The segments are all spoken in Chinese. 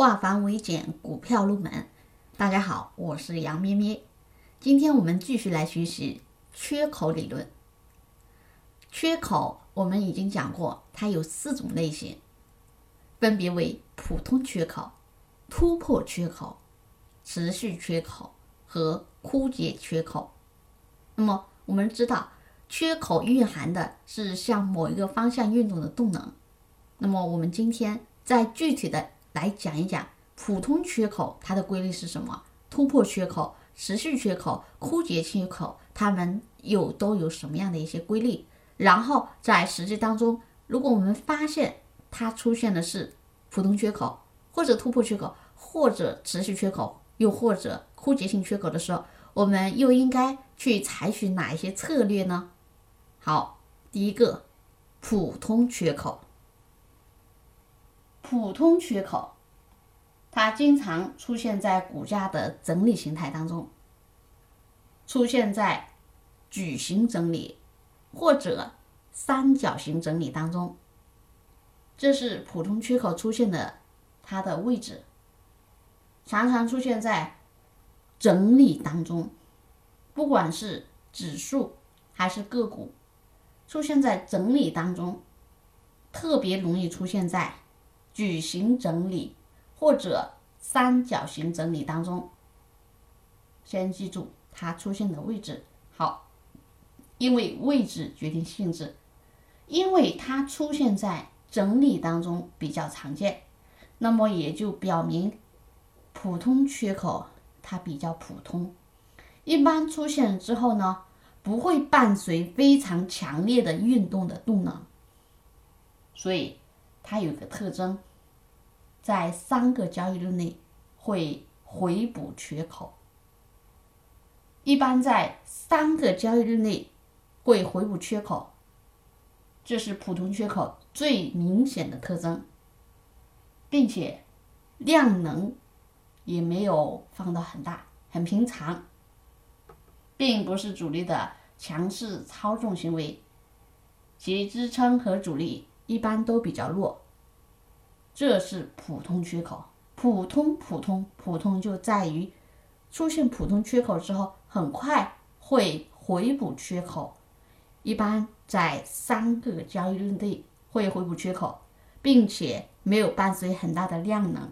化繁为简，股票入门。大家好，我是杨咩咩。今天我们继续来学习缺口理论。缺口我们已经讲过，它有四种类型，分别为普通缺口、突破缺口、持续缺口和枯竭缺口。那么我们知道，缺口蕴含的是向某一个方向运动的动能。那么我们今天在具体的。来讲一讲普通缺口它的规律是什么？突破缺口、持续缺口、枯竭缺口，它们有都有什么样的一些规律？然后在实际当中，如果我们发现它出现的是普通缺口，或者突破缺口，或者持续缺口，又或者枯竭性缺口的时候，我们又应该去采取哪一些策略呢？好，第一个，普通缺口。普通缺口，它经常出现在股价的整理形态当中，出现在矩形整理或者三角形整理当中。这是普通缺口出现的它的位置，常常出现在整理当中，不管是指数还是个股，出现在整理当中，特别容易出现在。矩形整理或者三角形整理当中，先记住它出现的位置。好，因为位置决定性质，因为它出现在整理当中比较常见，那么也就表明普通缺口它比较普通，一般出现之后呢，不会伴随非常强烈的运动的动能，所以。它有个特征，在三个交易日内会回补缺口，一般在三个交易日内会回补缺口，这是普通缺口最明显的特征，并且量能也没有放到很大，很平常，并不是主力的强势操纵行为，其支撑和阻力。一般都比较弱，这是普通缺口。普通普通普通就在于出现普通缺口之后，很快会回补缺口，一般在三个交易日内会回补缺口，并且没有伴随很大的量能，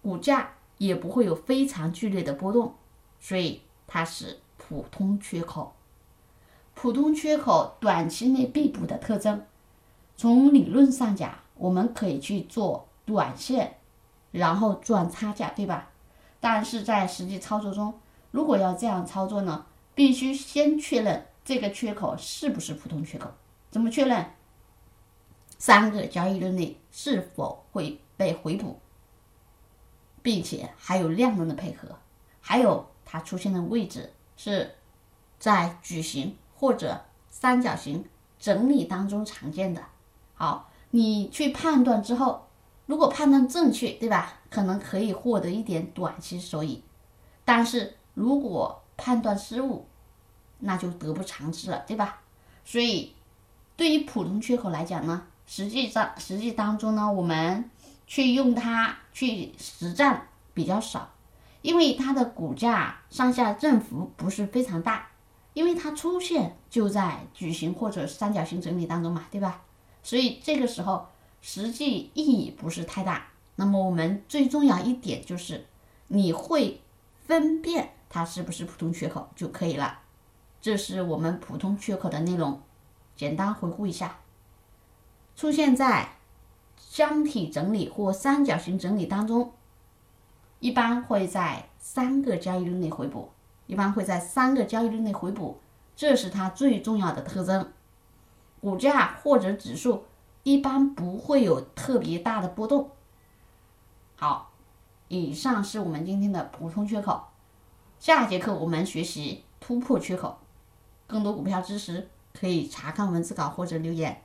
股价也不会有非常剧烈的波动，所以它是普通缺口。普通缺口短期内必补的特征。从理论上讲，我们可以去做短线，然后赚差价，对吧？但是在实际操作中，如果要这样操作呢，必须先确认这个缺口是不是普通缺口。怎么确认？三个交易日内是否会被回补，并且还有量能的配合，还有它出现的位置是在矩形或者三角形整理当中常见的。好，你去判断之后，如果判断正确，对吧？可能可以获得一点短期收益，但是如果判断失误，那就得不偿失了，对吧？所以，对于普通缺口来讲呢，实际上实际当中呢，我们去用它去实战比较少，因为它的股价上下振幅不是非常大，因为它出现就在矩形或者三角形整理当中嘛，对吧？所以这个时候实际意义不是太大。那么我们最重要一点就是你会分辨它是不是普通缺口就可以了。这是我们普通缺口的内容，简单回顾一下。出现在箱体整理或三角形整理当中，一般会在三个交易日内回补，一般会在三个交易日内回补，这是它最重要的特征。股价或者指数一般不会有特别大的波动。好，以上是我们今天的补充缺口。下节课我们学习突破缺口。更多股票知识可以查看文字稿或者留言。